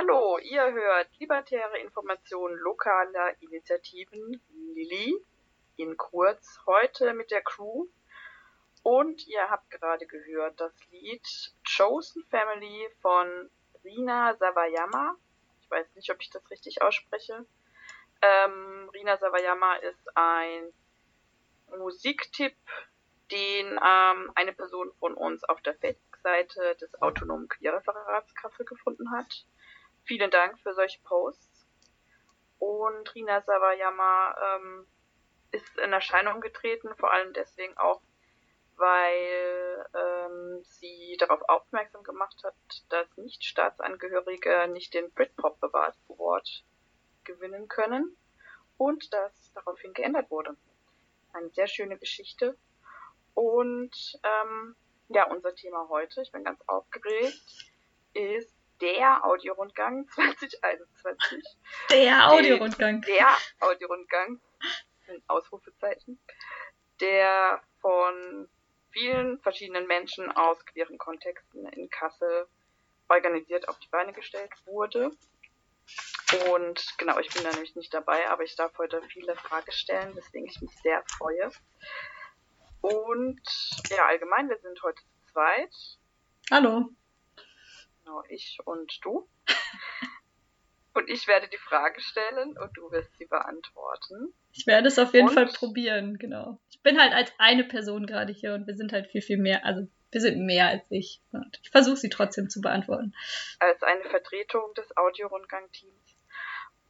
Hallo, ihr hört libertäre Informationen lokaler Initiativen Lilly in kurz heute mit der Crew. Und ihr habt gerade gehört das Lied Chosen Family von Rina Sawayama. Ich weiß nicht, ob ich das richtig ausspreche. Ähm, Rina Sawayama ist ein Musiktipp, den ähm, eine Person von uns auf der Facebook-Seite des Autonomen Queerreferats Kassel gefunden hat. Vielen Dank für solche Posts. Und Rina Sawayama ähm, ist in Erscheinung getreten, vor allem deswegen auch, weil ähm, sie darauf aufmerksam gemacht hat, dass Nicht-Staatsangehörige nicht den Britpop Award gewinnen können und das daraufhin geändert wurde. Eine sehr schöne Geschichte. Und ähm, ja, unser Thema heute, ich bin ganz aufgeregt, ist der Audiorundgang 2021. Der Audiorundgang. Der Audiorundgang, in Ausrufezeichen, der von vielen verschiedenen Menschen aus queeren Kontexten in Kassel organisiert auf die Beine gestellt wurde. Und genau, ich bin da nämlich nicht dabei, aber ich darf heute viele Fragen stellen, weswegen ich mich sehr freue. Und ja, allgemein, wir sind heute zu zweit. Hallo. Genau, ich und du. und ich werde die Frage stellen und du wirst sie beantworten. Ich werde es auf jeden und, Fall probieren, genau. Ich bin halt als eine Person gerade hier und wir sind halt viel, viel mehr. Also wir sind mehr als ich. Und ich versuche sie trotzdem zu beantworten. Als eine Vertretung des Audiorundgang-Teams.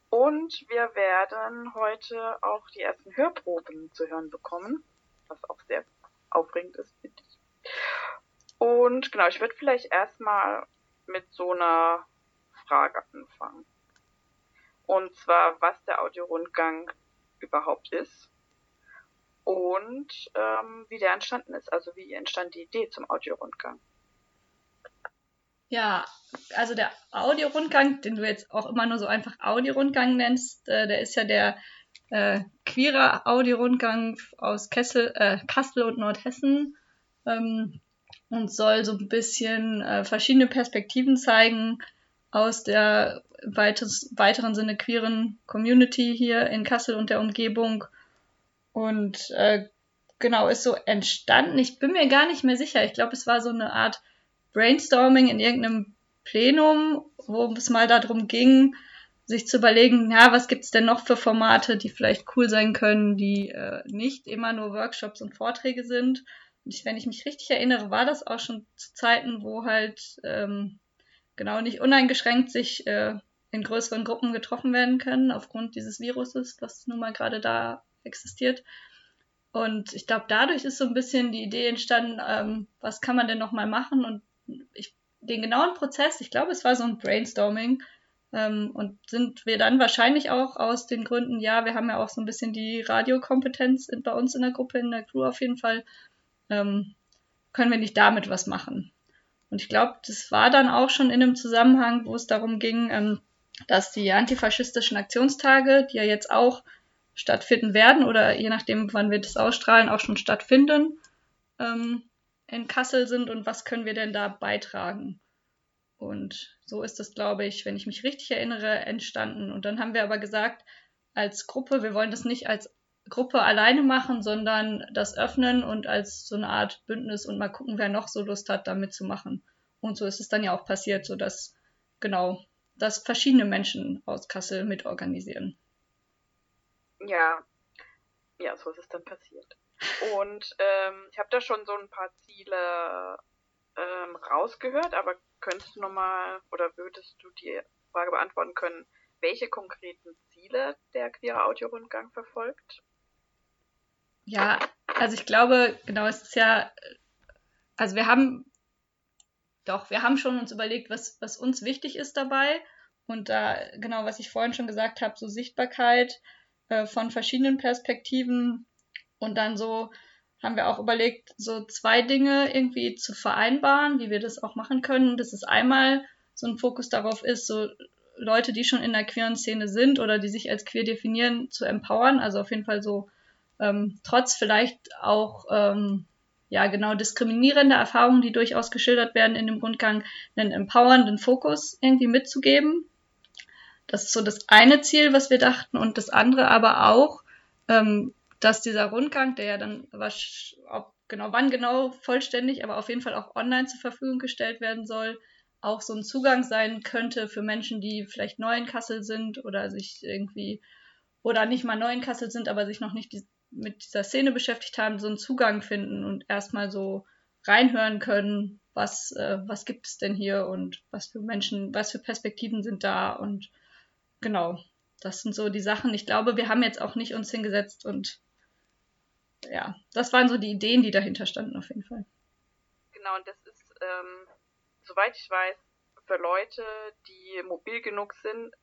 Und wir werden heute auch die ersten Hörproben zu hören bekommen, was auch sehr aufregend ist, finde ich. Und genau, ich würde vielleicht erstmal mit so einer Frage anfangen. Und zwar, was der Audiorundgang überhaupt ist und ähm, wie der entstanden ist, also wie entstand die Idee zum Audiorundgang. Ja, also der Audiorundgang, den du jetzt auch immer nur so einfach Audiorundgang nennst, äh, der ist ja der äh, queere Audiorundgang aus Kessel, äh, Kassel und Nordhessen. Ähm, und soll so ein bisschen äh, verschiedene Perspektiven zeigen aus der weites, weiteren Sinne queeren Community hier in Kassel und der Umgebung. Und äh, genau, ist so entstanden. Ich bin mir gar nicht mehr sicher. Ich glaube, es war so eine Art Brainstorming in irgendeinem Plenum, wo es mal darum ging, sich zu überlegen, ja, was gibt's denn noch für Formate, die vielleicht cool sein können, die äh, nicht immer nur Workshops und Vorträge sind ich, wenn ich mich richtig erinnere, war das auch schon zu Zeiten, wo halt ähm, genau nicht uneingeschränkt sich äh, in größeren Gruppen getroffen werden können, aufgrund dieses Viruses, was nun mal gerade da existiert. Und ich glaube, dadurch ist so ein bisschen die Idee entstanden, ähm, was kann man denn nochmal machen? Und ich, den genauen Prozess, ich glaube, es war so ein Brainstorming. Ähm, und sind wir dann wahrscheinlich auch aus den Gründen, ja, wir haben ja auch so ein bisschen die Radiokompetenz bei uns in der Gruppe, in der Crew auf jeden Fall, ähm, können wir nicht damit was machen? Und ich glaube, das war dann auch schon in einem Zusammenhang, wo es darum ging, ähm, dass die antifaschistischen Aktionstage, die ja jetzt auch stattfinden werden oder je nachdem, wann wir das ausstrahlen, auch schon stattfinden, ähm, in Kassel sind und was können wir denn da beitragen? Und so ist das, glaube ich, wenn ich mich richtig erinnere, entstanden. Und dann haben wir aber gesagt, als Gruppe, wir wollen das nicht als Gruppe alleine machen, sondern das öffnen und als so eine Art Bündnis und mal gucken, wer noch so Lust hat, da mitzumachen. Und so ist es dann ja auch passiert, so dass genau, dass verschiedene Menschen aus Kassel mitorganisieren. Ja, ja, so ist es dann passiert. Und ähm, ich habe da schon so ein paar Ziele ähm, rausgehört, aber könntest du nochmal oder würdest du die Frage beantworten können, welche konkreten Ziele der queere Audiorundgang verfolgt? Ja, also ich glaube, genau, es ist ja, also wir haben, doch, wir haben schon uns überlegt, was, was uns wichtig ist dabei. Und da, genau, was ich vorhin schon gesagt habe, so Sichtbarkeit äh, von verschiedenen Perspektiven. Und dann so haben wir auch überlegt, so zwei Dinge irgendwie zu vereinbaren, wie wir das auch machen können. Das ist einmal so ein Fokus darauf ist, so Leute, die schon in der queeren Szene sind oder die sich als queer definieren, zu empowern. Also auf jeden Fall so ähm, trotz vielleicht auch ähm, ja genau diskriminierender Erfahrungen, die durchaus geschildert werden in dem Rundgang, einen empowernden Fokus irgendwie mitzugeben. das ist so das eine Ziel, was wir dachten. Und das andere aber auch, ähm, dass dieser Rundgang, der ja dann was, genau wann genau vollständig, aber auf jeden Fall auch online zur Verfügung gestellt werden soll, auch so ein Zugang sein könnte für Menschen, die vielleicht neu in Kassel sind oder sich irgendwie oder nicht mal neu in Kassel sind, aber sich noch nicht die, mit dieser Szene beschäftigt haben, so einen Zugang finden und erstmal so reinhören können, was, äh, was gibt es denn hier und was für Menschen, was für Perspektiven sind da und genau, das sind so die Sachen. Ich glaube, wir haben jetzt auch nicht uns hingesetzt und ja, das waren so die Ideen, die dahinter standen auf jeden Fall. Genau, und das ist, ähm, soweit ich weiß, für Leute, die mobil genug sind,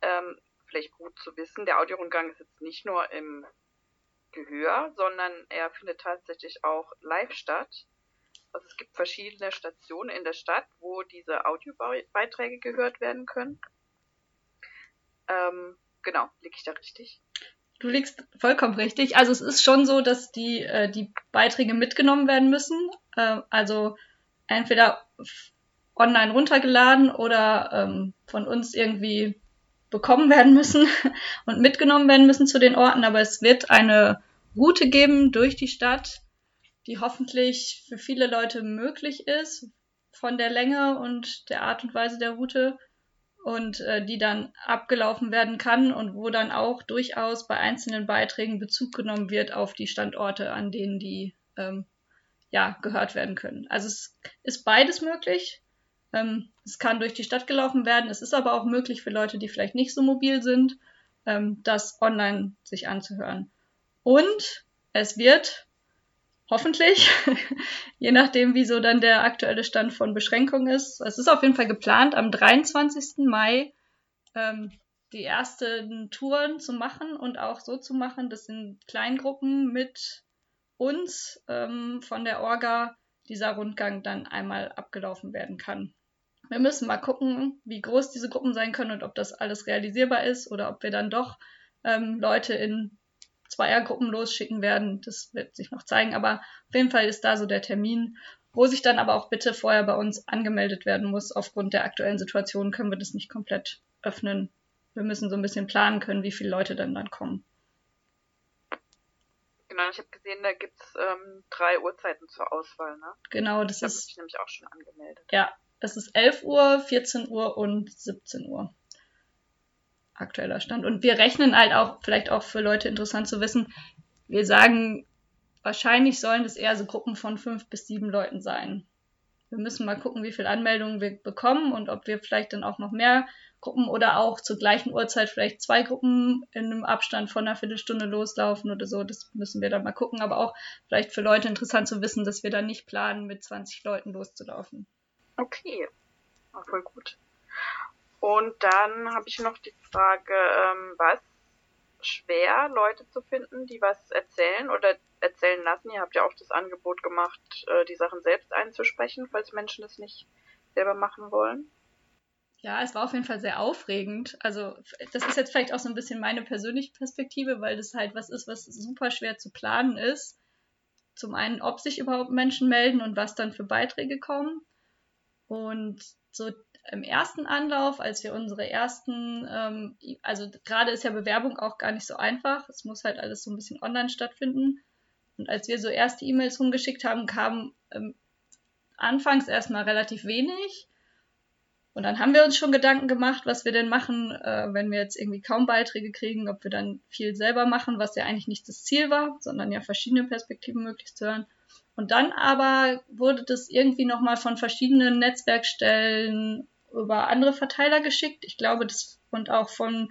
ähm, vielleicht gut zu wissen. Der Audiorundgang ist jetzt nicht nur im Gehör, sondern er findet tatsächlich auch live statt. Also es gibt verschiedene Stationen in der Stadt, wo diese Audiobeiträge gehört werden können. Ähm, genau, liege ich da richtig? Du liegst vollkommen richtig. Also es ist schon so, dass die, äh, die Beiträge mitgenommen werden müssen. Äh, also entweder online runtergeladen oder ähm, von uns irgendwie bekommen werden müssen und mitgenommen werden müssen zu den Orten. Aber es wird eine Route geben durch die Stadt, die hoffentlich für viele Leute möglich ist von der Länge und der Art und Weise der Route und äh, die dann abgelaufen werden kann und wo dann auch durchaus bei einzelnen Beiträgen Bezug genommen wird auf die Standorte, an denen die ähm, ja gehört werden können. Also es ist beides möglich. Ähm, es kann durch die Stadt gelaufen werden. Es ist aber auch möglich für Leute, die vielleicht nicht so mobil sind, ähm, das online sich anzuhören. Und es wird Hoffentlich. Je nachdem, wieso dann der aktuelle Stand von Beschränkungen ist. Es ist auf jeden Fall geplant, am 23. Mai ähm, die ersten Touren zu machen und auch so zu machen, dass in Kleingruppen mit uns ähm, von der Orga dieser Rundgang dann einmal abgelaufen werden kann. Wir müssen mal gucken, wie groß diese Gruppen sein können und ob das alles realisierbar ist oder ob wir dann doch ähm, Leute in Zweiergruppen losschicken werden. Das wird sich noch zeigen. Aber auf jeden Fall ist da so der Termin, wo sich dann aber auch bitte vorher bei uns angemeldet werden muss. Aufgrund der aktuellen Situation können wir das nicht komplett öffnen. Wir müssen so ein bisschen planen können, wie viele Leute dann dann kommen. Genau, ich habe gesehen, da gibt es ähm, drei Uhrzeiten zur Auswahl, ne? Genau, das da ist. ich nämlich auch schon angemeldet. Ja, es ist 11 Uhr, 14 Uhr und 17 Uhr aktueller Stand. Und wir rechnen halt auch, vielleicht auch für Leute interessant zu wissen, wir sagen, wahrscheinlich sollen es eher so Gruppen von fünf bis sieben Leuten sein. Wir müssen mal gucken, wie viele Anmeldungen wir bekommen und ob wir vielleicht dann auch noch mehr Gruppen oder auch zur gleichen Uhrzeit vielleicht zwei Gruppen in einem Abstand von einer Viertelstunde loslaufen oder so. Das müssen wir dann mal gucken. Aber auch vielleicht für Leute interessant zu wissen, dass wir dann nicht planen, mit 20 Leuten loszulaufen. Okay, auch voll gut. Und dann habe ich noch die Frage, ähm, was schwer, Leute zu finden, die was erzählen oder erzählen lassen. Ihr habt ja auch das Angebot gemacht, äh, die Sachen selbst einzusprechen, falls Menschen es nicht selber machen wollen. Ja, es war auf jeden Fall sehr aufregend. Also das ist jetzt vielleicht auch so ein bisschen meine persönliche Perspektive, weil das halt was ist, was super schwer zu planen ist. Zum einen, ob sich überhaupt Menschen melden und was dann für Beiträge kommen. Und so im ersten Anlauf, als wir unsere ersten, ähm, also gerade ist ja Bewerbung auch gar nicht so einfach. Es muss halt alles so ein bisschen online stattfinden. Und als wir so erste E-Mails rumgeschickt haben, kam ähm, anfangs erstmal relativ wenig. Und dann haben wir uns schon Gedanken gemacht, was wir denn machen, äh, wenn wir jetzt irgendwie kaum Beiträge kriegen, ob wir dann viel selber machen, was ja eigentlich nicht das Ziel war, sondern ja verschiedene Perspektiven möglichst zu hören. Und dann aber wurde das irgendwie nochmal von verschiedenen Netzwerkstellen über andere Verteiler geschickt. Ich glaube, das und auch von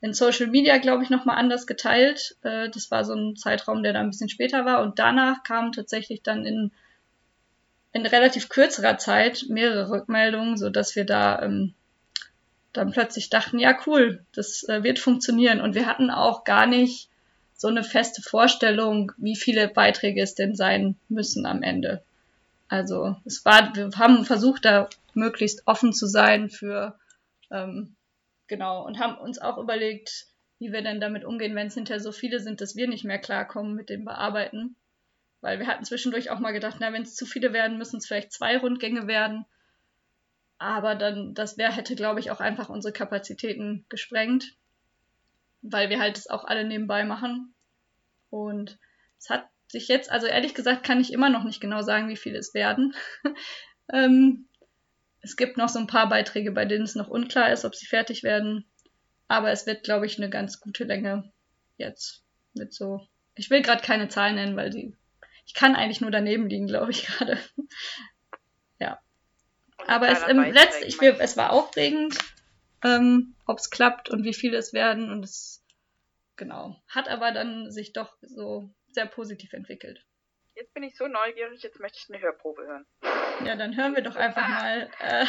in Social Media, glaube ich, nochmal anders geteilt. Äh, das war so ein Zeitraum, der da ein bisschen später war. Und danach kamen tatsächlich dann in, in relativ kürzerer Zeit mehrere Rückmeldungen, so dass wir da ähm, dann plötzlich dachten, ja cool, das äh, wird funktionieren. Und wir hatten auch gar nicht so eine feste Vorstellung, wie viele Beiträge es denn sein müssen am Ende. Also es war, wir haben versucht, da möglichst offen zu sein für ähm, genau und haben uns auch überlegt, wie wir denn damit umgehen, wenn es hinterher so viele sind, dass wir nicht mehr klarkommen mit dem Bearbeiten. Weil wir hatten zwischendurch auch mal gedacht, na, wenn es zu viele werden, müssen es vielleicht zwei Rundgänge werden. Aber dann, das wäre, hätte, glaube ich, auch einfach unsere Kapazitäten gesprengt, weil wir halt das auch alle nebenbei machen. Und es hat sich jetzt, also ehrlich gesagt, kann ich immer noch nicht genau sagen, wie viele es werden. ähm, es gibt noch so ein paar Beiträge, bei denen es noch unklar ist, ob sie fertig werden. Aber es wird, glaube ich, eine ganz gute Länge jetzt mit so. Ich will gerade keine Zahlen nennen, weil die. Ich kann eigentlich nur daneben liegen, glaube ich gerade. ja. Aber es im letzten, ich will, es war aufregend, ähm, ob es klappt und wie viele es werden und es genau hat aber dann sich doch so sehr positiv entwickelt. Jetzt bin ich so neugierig, jetzt möchte ich eine Hörprobe hören. Ja, dann hören wir doch einfach mal. Äh,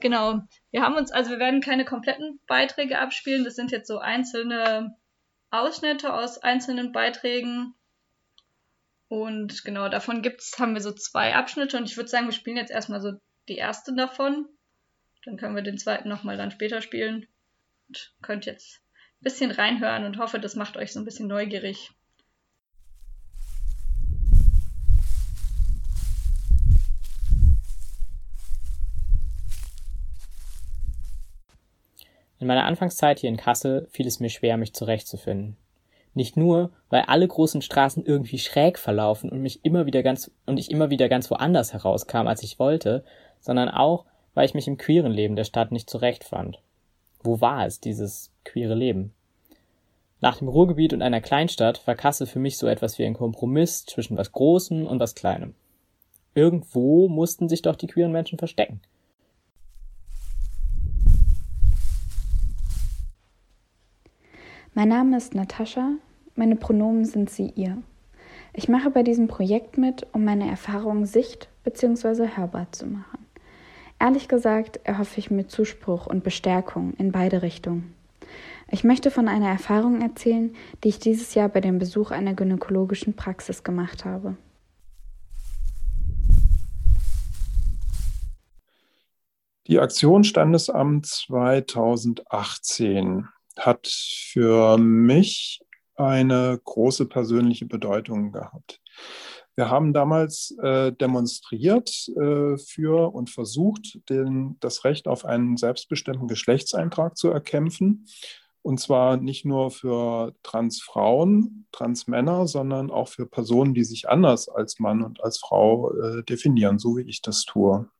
genau. Wir haben uns, also wir werden keine kompletten Beiträge abspielen. Das sind jetzt so einzelne Ausschnitte aus einzelnen Beiträgen. Und genau, davon gibt's, haben wir so zwei Abschnitte und ich würde sagen, wir spielen jetzt erstmal so die erste davon. Dann können wir den zweiten nochmal dann später spielen. Und könnt jetzt ein bisschen reinhören und hoffe, das macht euch so ein bisschen neugierig. In meiner Anfangszeit hier in Kassel fiel es mir schwer, mich zurechtzufinden. Nicht nur, weil alle großen Straßen irgendwie schräg verlaufen und mich immer wieder ganz und ich immer wieder ganz woanders herauskam, als ich wollte, sondern auch, weil ich mich im queeren Leben der Stadt nicht zurechtfand. Wo war es, dieses queere Leben? Nach dem Ruhrgebiet und einer Kleinstadt war Kassel für mich so etwas wie ein Kompromiss zwischen was Großem und was Kleinem. Irgendwo mussten sich doch die queeren Menschen verstecken. Mein Name ist Natascha, meine Pronomen sind sie ihr. Ich mache bei diesem Projekt mit, um meine Erfahrungen sicht- bzw. hörbar zu machen. Ehrlich gesagt erhoffe ich mir Zuspruch und Bestärkung in beide Richtungen. Ich möchte von einer Erfahrung erzählen, die ich dieses Jahr bei dem Besuch einer gynäkologischen Praxis gemacht habe. Die Aktion Standesamt 2018 hat für mich eine große persönliche Bedeutung gehabt. Wir haben damals äh, demonstriert äh, für und versucht, den, das Recht auf einen selbstbestimmten Geschlechtseintrag zu erkämpfen. Und zwar nicht nur für Transfrauen, Transmänner, sondern auch für Personen, die sich anders als Mann und als Frau äh, definieren, so wie ich das tue.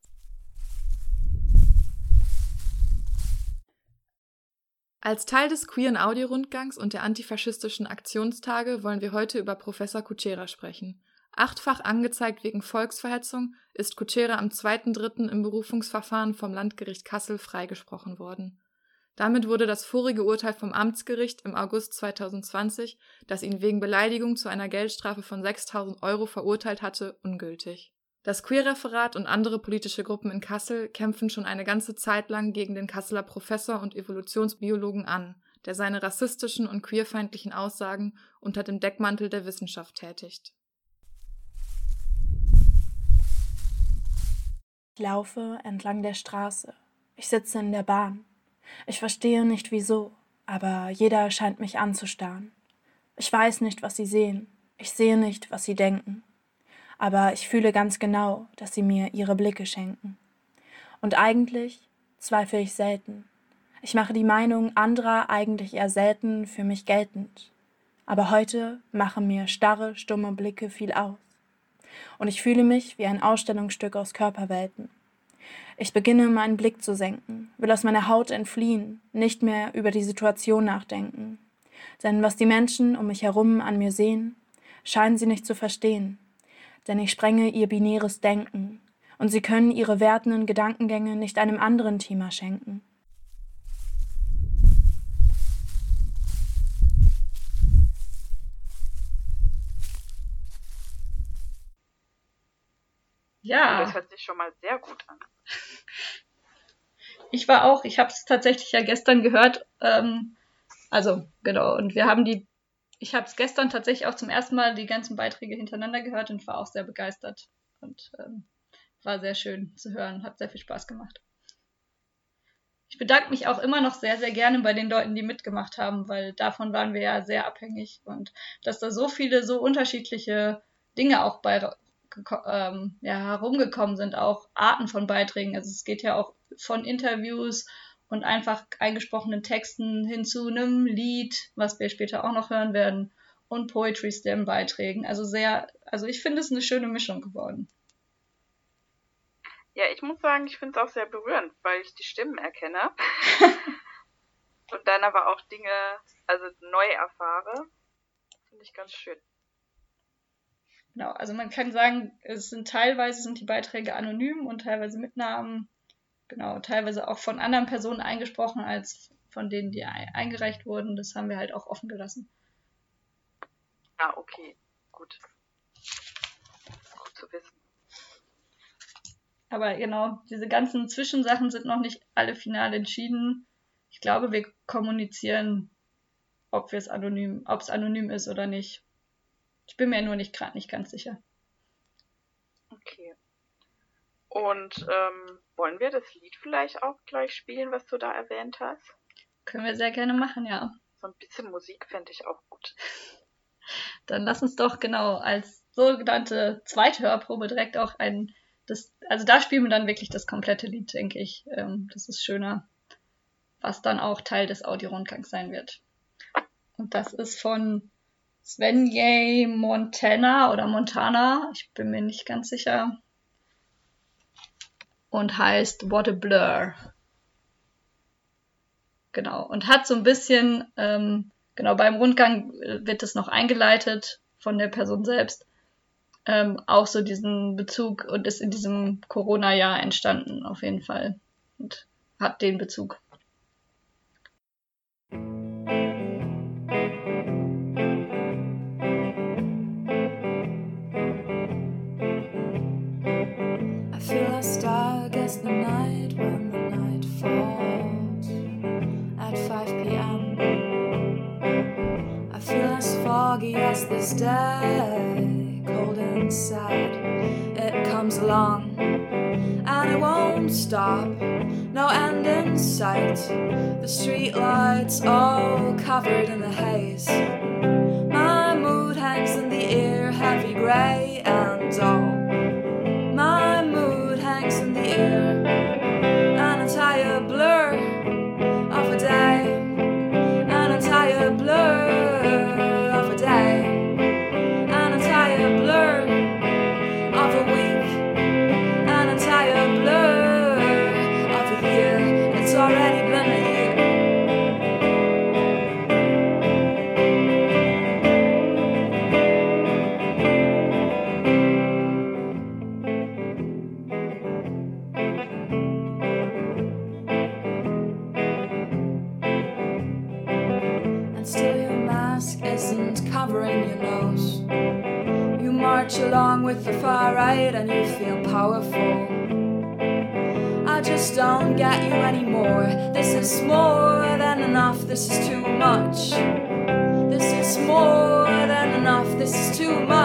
Als Teil des queeren Audiorundgangs und der antifaschistischen Aktionstage wollen wir heute über Professor Kutschera sprechen. Achtfach angezeigt wegen Volksverhetzung ist Kutschera am 2.3. im Berufungsverfahren vom Landgericht Kassel freigesprochen worden. Damit wurde das vorige Urteil vom Amtsgericht im August 2020, das ihn wegen Beleidigung zu einer Geldstrafe von 6000 Euro verurteilt hatte, ungültig. Das Queerreferat und andere politische Gruppen in Kassel kämpfen schon eine ganze Zeit lang gegen den Kasseler Professor und Evolutionsbiologen an, der seine rassistischen und queerfeindlichen Aussagen unter dem Deckmantel der Wissenschaft tätigt. Laufe entlang der Straße. Ich sitze in der Bahn. Ich verstehe nicht wieso, aber jeder scheint mich anzustarren. Ich weiß nicht, was sie sehen. Ich sehe nicht, was sie denken aber ich fühle ganz genau, dass sie mir ihre Blicke schenken. Und eigentlich zweifle ich selten. Ich mache die Meinung anderer eigentlich eher selten für mich geltend. Aber heute machen mir starre, stumme Blicke viel aus. Und ich fühle mich wie ein Ausstellungsstück aus Körperwelten. Ich beginne meinen Blick zu senken, will aus meiner Haut entfliehen, nicht mehr über die Situation nachdenken. Denn was die Menschen um mich herum an mir sehen, scheinen sie nicht zu verstehen denn ich sprenge ihr binäres Denken, und sie können ihre wertenden Gedankengänge nicht einem anderen Thema schenken. Ja. Das hört sich schon mal sehr gut an. Ich war auch, ich habe es tatsächlich ja gestern gehört. Ähm, also, genau, und wir haben die ich habe es gestern tatsächlich auch zum ersten Mal die ganzen Beiträge hintereinander gehört und war auch sehr begeistert. Und ähm, war sehr schön zu hören, hat sehr viel Spaß gemacht. Ich bedanke mich auch immer noch sehr, sehr gerne bei den Leuten, die mitgemacht haben, weil davon waren wir ja sehr abhängig und dass da so viele, so unterschiedliche Dinge auch bei ähm, ja, herumgekommen sind, auch Arten von Beiträgen. Also es geht ja auch von Interviews und einfach eingesprochenen Texten hin zu einem Lied, was wir später auch noch hören werden, und Poetry Slam Beiträgen. Also sehr, also ich finde es eine schöne Mischung geworden. Ja, ich muss sagen, ich finde es auch sehr berührend, weil ich die Stimmen erkenne. und dann aber auch Dinge, also neu erfahre. Finde ich ganz schön. Genau, also man kann sagen, es sind teilweise sind die Beiträge anonym und teilweise mit Namen, genau, teilweise auch von anderen Personen eingesprochen als von denen, die eingereicht wurden. Das haben wir halt auch offen gelassen. Ah, okay, gut. Gut zu wissen. Aber genau, diese ganzen Zwischensachen sind noch nicht alle final entschieden. Ich glaube, wir kommunizieren, ob wir es anonym, ob es anonym ist oder nicht. Ich bin mir nur nicht gerade nicht ganz sicher. Okay. Und ähm, wollen wir das Lied vielleicht auch gleich spielen, was du da erwähnt hast? Können wir sehr gerne machen, ja. So ein bisschen Musik fände ich auch gut. Dann lass uns doch genau als sogenannte Zweithörprobe direkt auch ein, das, also da spielen wir dann wirklich das komplette Lied, denke ich. Ähm, das ist schöner, was dann auch Teil des Audiorundgangs sein wird. Und das ist von Svenje Montana oder Montana, ich bin mir nicht ganz sicher. Und heißt What a Blur. Genau. Und hat so ein bisschen, ähm, genau, beim Rundgang wird es noch eingeleitet von der Person selbst. Ähm, auch so diesen Bezug und ist in diesem Corona-Jahr entstanden, auf jeden Fall. Und hat den Bezug. Day, cold sad. It comes along and it won't stop, no end in sight. The street lights all covered in the haze. Don't get you anymore. This is more than enough, this is too much. This is more than enough, this is too much.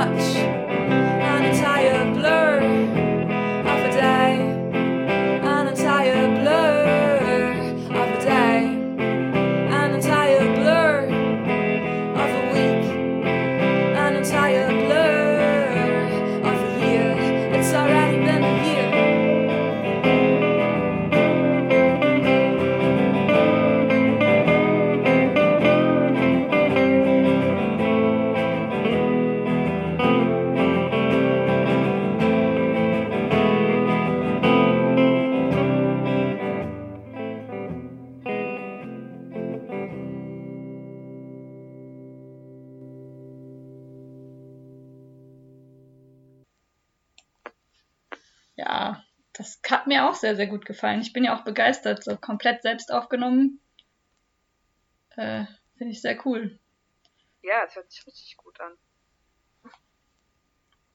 Sehr, sehr gut gefallen. Ich bin ja auch begeistert, so komplett selbst aufgenommen. Äh, Finde ich sehr cool. Ja, es hört sich richtig gut an.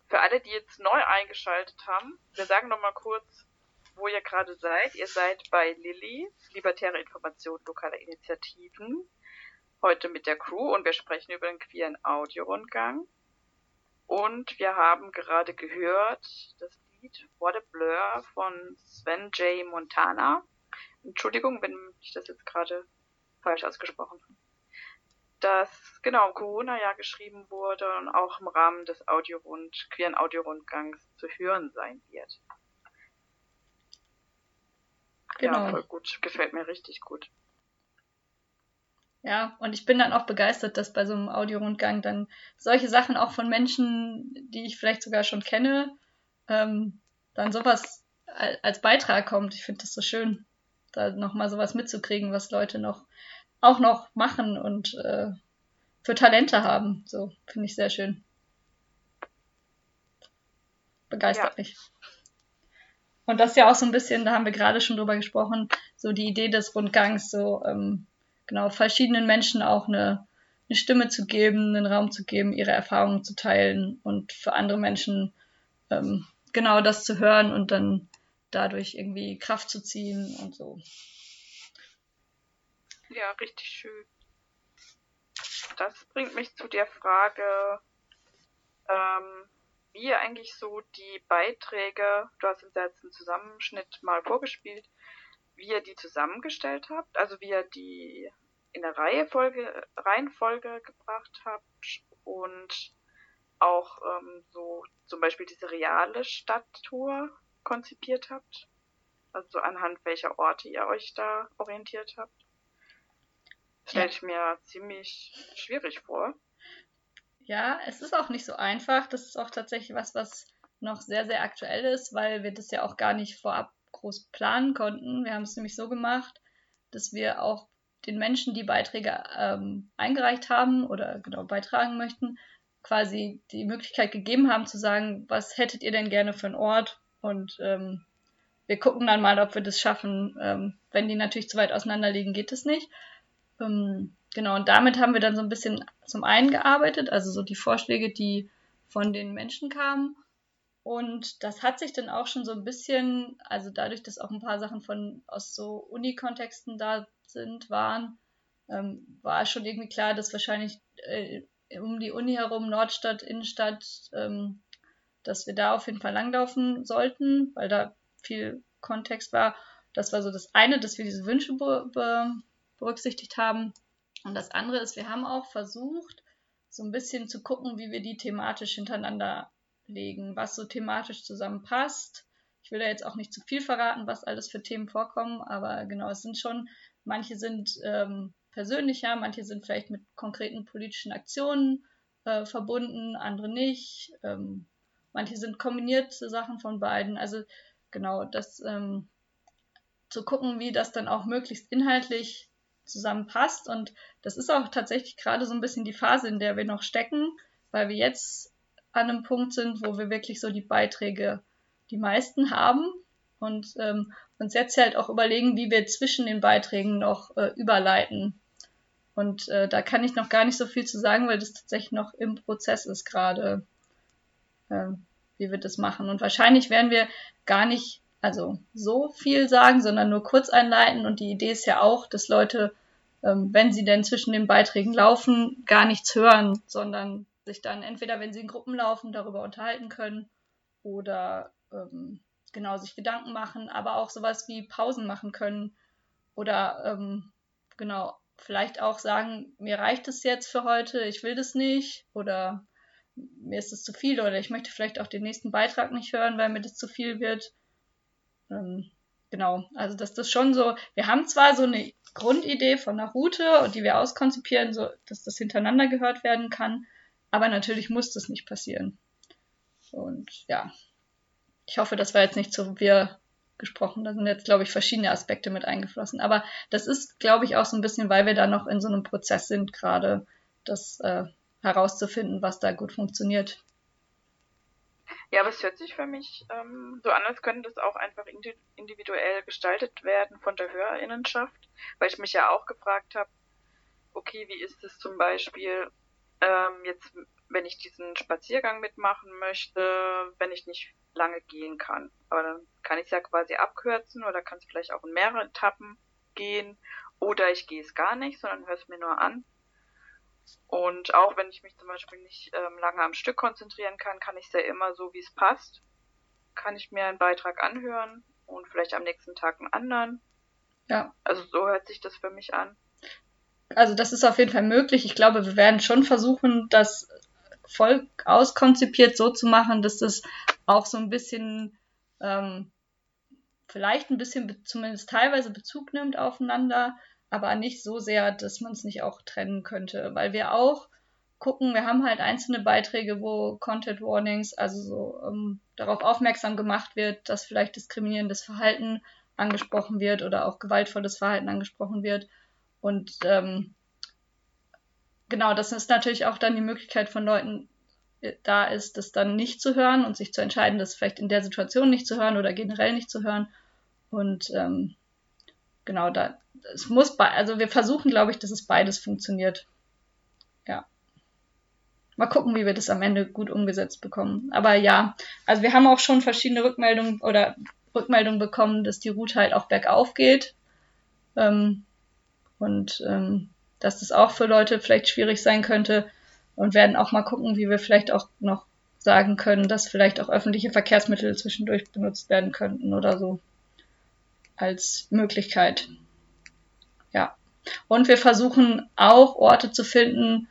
Für alle, die jetzt neu eingeschaltet haben, wir sagen nochmal kurz, wo ihr gerade seid. Ihr seid bei Lilly, Libertäre Information lokaler Initiativen, heute mit der Crew und wir sprechen über den queeren Audiorundgang. Und wir haben gerade gehört, das Lied What a Blur von Sven J. Montana. Entschuldigung, wenn ich das jetzt gerade falsch ausgesprochen habe. das genau im Corona-Jahr geschrieben wurde und auch im Rahmen des Audiorund, queeren Audiorundgangs zu hören sein wird. Genau. Ja, voll gut. Gefällt mir richtig gut. Ja, und ich bin dann auch begeistert, dass bei so einem Audiorundgang dann solche Sachen auch von Menschen, die ich vielleicht sogar schon kenne, ähm, dann sowas als Beitrag kommt. Ich finde das so schön, da nochmal sowas mitzukriegen, was Leute noch auch noch machen und äh, für Talente haben. So, finde ich sehr schön. Begeistert ja. mich. Und das ist ja auch so ein bisschen, da haben wir gerade schon drüber gesprochen, so die Idee des Rundgangs, so ähm, genau verschiedenen Menschen auch eine, eine Stimme zu geben, einen Raum zu geben, ihre Erfahrungen zu teilen und für andere Menschen ähm, genau das zu hören und dann dadurch irgendwie Kraft zu ziehen und so. Ja, richtig schön. Das bringt mich zu der Frage, ähm, wie eigentlich so die Beiträge, du hast uns jetzt einen Zusammenschnitt mal vorgespielt, wie ihr die zusammengestellt habt, also wie ihr die in der Reihenfolge gebracht habt und auch ähm, so zum Beispiel diese reale Stadttour konzipiert habt. Also anhand welcher Orte ihr euch da orientiert habt. Stelle ich mir ziemlich schwierig vor. Ja, es ist auch nicht so einfach. Das ist auch tatsächlich was, was noch sehr, sehr aktuell ist, weil wir das ja auch gar nicht vorab groß planen konnten. Wir haben es nämlich so gemacht, dass wir auch den Menschen, die Beiträge ähm, eingereicht haben oder genau beitragen möchten, quasi die Möglichkeit gegeben haben zu sagen, was hättet ihr denn gerne für einen Ort? Und ähm, wir gucken dann mal, ob wir das schaffen. Ähm, wenn die natürlich zu weit auseinander liegen, geht es nicht. Ähm, genau, und damit haben wir dann so ein bisschen zum einen gearbeitet, also so die Vorschläge, die von den Menschen kamen. Und das hat sich dann auch schon so ein bisschen, also dadurch, dass auch ein paar Sachen von aus so Uni-Kontexten da sind, waren, ähm, war schon irgendwie klar, dass wahrscheinlich äh, um die Uni herum, Nordstadt, Innenstadt, ähm, dass wir da auf jeden Fall langlaufen sollten, weil da viel Kontext war. Das war so das eine, dass wir diese Wünsche be be berücksichtigt haben. Und das andere ist, wir haben auch versucht, so ein bisschen zu gucken, wie wir die thematisch hintereinander legen, was so thematisch zusammenpasst. Ich will da jetzt auch nicht zu viel verraten, was alles für Themen vorkommen, aber genau, es sind schon, manche sind ähm, persönlicher, manche sind vielleicht mit konkreten politischen Aktionen äh, verbunden, andere nicht. Ähm, manche sind kombinierte Sachen von beiden. Also genau, das ähm, zu gucken, wie das dann auch möglichst inhaltlich zusammenpasst. Und das ist auch tatsächlich gerade so ein bisschen die Phase, in der wir noch stecken, weil wir jetzt an einem Punkt sind, wo wir wirklich so die Beiträge die meisten haben und ähm, uns jetzt halt auch überlegen, wie wir zwischen den Beiträgen noch äh, überleiten. Und äh, da kann ich noch gar nicht so viel zu sagen, weil das tatsächlich noch im Prozess ist gerade, äh, wie wir das machen. Und wahrscheinlich werden wir gar nicht also so viel sagen, sondern nur kurz einleiten. Und die Idee ist ja auch, dass Leute, ähm, wenn sie denn zwischen den Beiträgen laufen, gar nichts hören, sondern sich dann entweder, wenn sie in Gruppen laufen, darüber unterhalten können oder ähm, genau sich Gedanken machen, aber auch sowas wie Pausen machen können oder ähm, genau vielleicht auch sagen, mir reicht es jetzt für heute, ich will das nicht oder mir ist es zu viel oder ich möchte vielleicht auch den nächsten Beitrag nicht hören, weil mir das zu viel wird. Ähm, genau, also dass das schon so, wir haben zwar so eine Grundidee von einer Route, die wir auskonzipieren, so dass das hintereinander gehört werden kann, aber natürlich muss das nicht passieren. Und ja, ich hoffe, das war jetzt nicht so wir gesprochen. Da sind jetzt, glaube ich, verschiedene Aspekte mit eingeflossen. Aber das ist, glaube ich, auch so ein bisschen, weil wir da noch in so einem Prozess sind, gerade das äh, herauszufinden, was da gut funktioniert. Ja, aber es hört sich für mich ähm, so an, als könnte das auch einfach individuell gestaltet werden von der Hörerinnenschaft, weil ich mich ja auch gefragt habe, okay, wie ist es zum Beispiel ähm, jetzt, wenn ich diesen Spaziergang mitmachen möchte, wenn ich nicht lange gehen kann. Aber dann kann ich es ja quasi abkürzen oder kann es vielleicht auch in mehrere Etappen gehen oder ich gehe es gar nicht, sondern höre es mir nur an. Und auch wenn ich mich zum Beispiel nicht ähm, lange am Stück konzentrieren kann, kann ich es ja immer so, wie es passt. Kann ich mir einen Beitrag anhören und vielleicht am nächsten Tag einen anderen. Ja. Also so hört sich das für mich an. also das ist auf jeden Fall möglich. Ich glaube, wir werden schon versuchen, das voll auskonzipiert so zu machen, dass das auch so ein bisschen, ähm, vielleicht ein bisschen zumindest teilweise Bezug nimmt aufeinander, aber nicht so sehr, dass man es nicht auch trennen könnte, weil wir auch gucken, wir haben halt einzelne Beiträge, wo Content Warnings, also so ähm, darauf aufmerksam gemacht wird, dass vielleicht diskriminierendes Verhalten angesprochen wird oder auch gewaltvolles Verhalten angesprochen wird. Und ähm, genau, das ist natürlich auch dann die Möglichkeit von Leuten äh, da ist, das dann nicht zu hören und sich zu entscheiden, das vielleicht in der Situation nicht zu hören oder generell nicht zu hören. Und ähm, genau, da es muss bei, also wir versuchen, glaube ich, dass es beides funktioniert. Ja. Mal gucken, wie wir das am Ende gut umgesetzt bekommen. Aber ja, also wir haben auch schon verschiedene Rückmeldungen oder Rückmeldungen bekommen, dass die Route halt auch bergauf geht. Ähm, und ähm, dass das auch für Leute vielleicht schwierig sein könnte. Und werden auch mal gucken, wie wir vielleicht auch noch sagen können, dass vielleicht auch öffentliche Verkehrsmittel zwischendurch benutzt werden könnten oder so als Möglichkeit. Ja. Und wir versuchen auch Orte zu finden,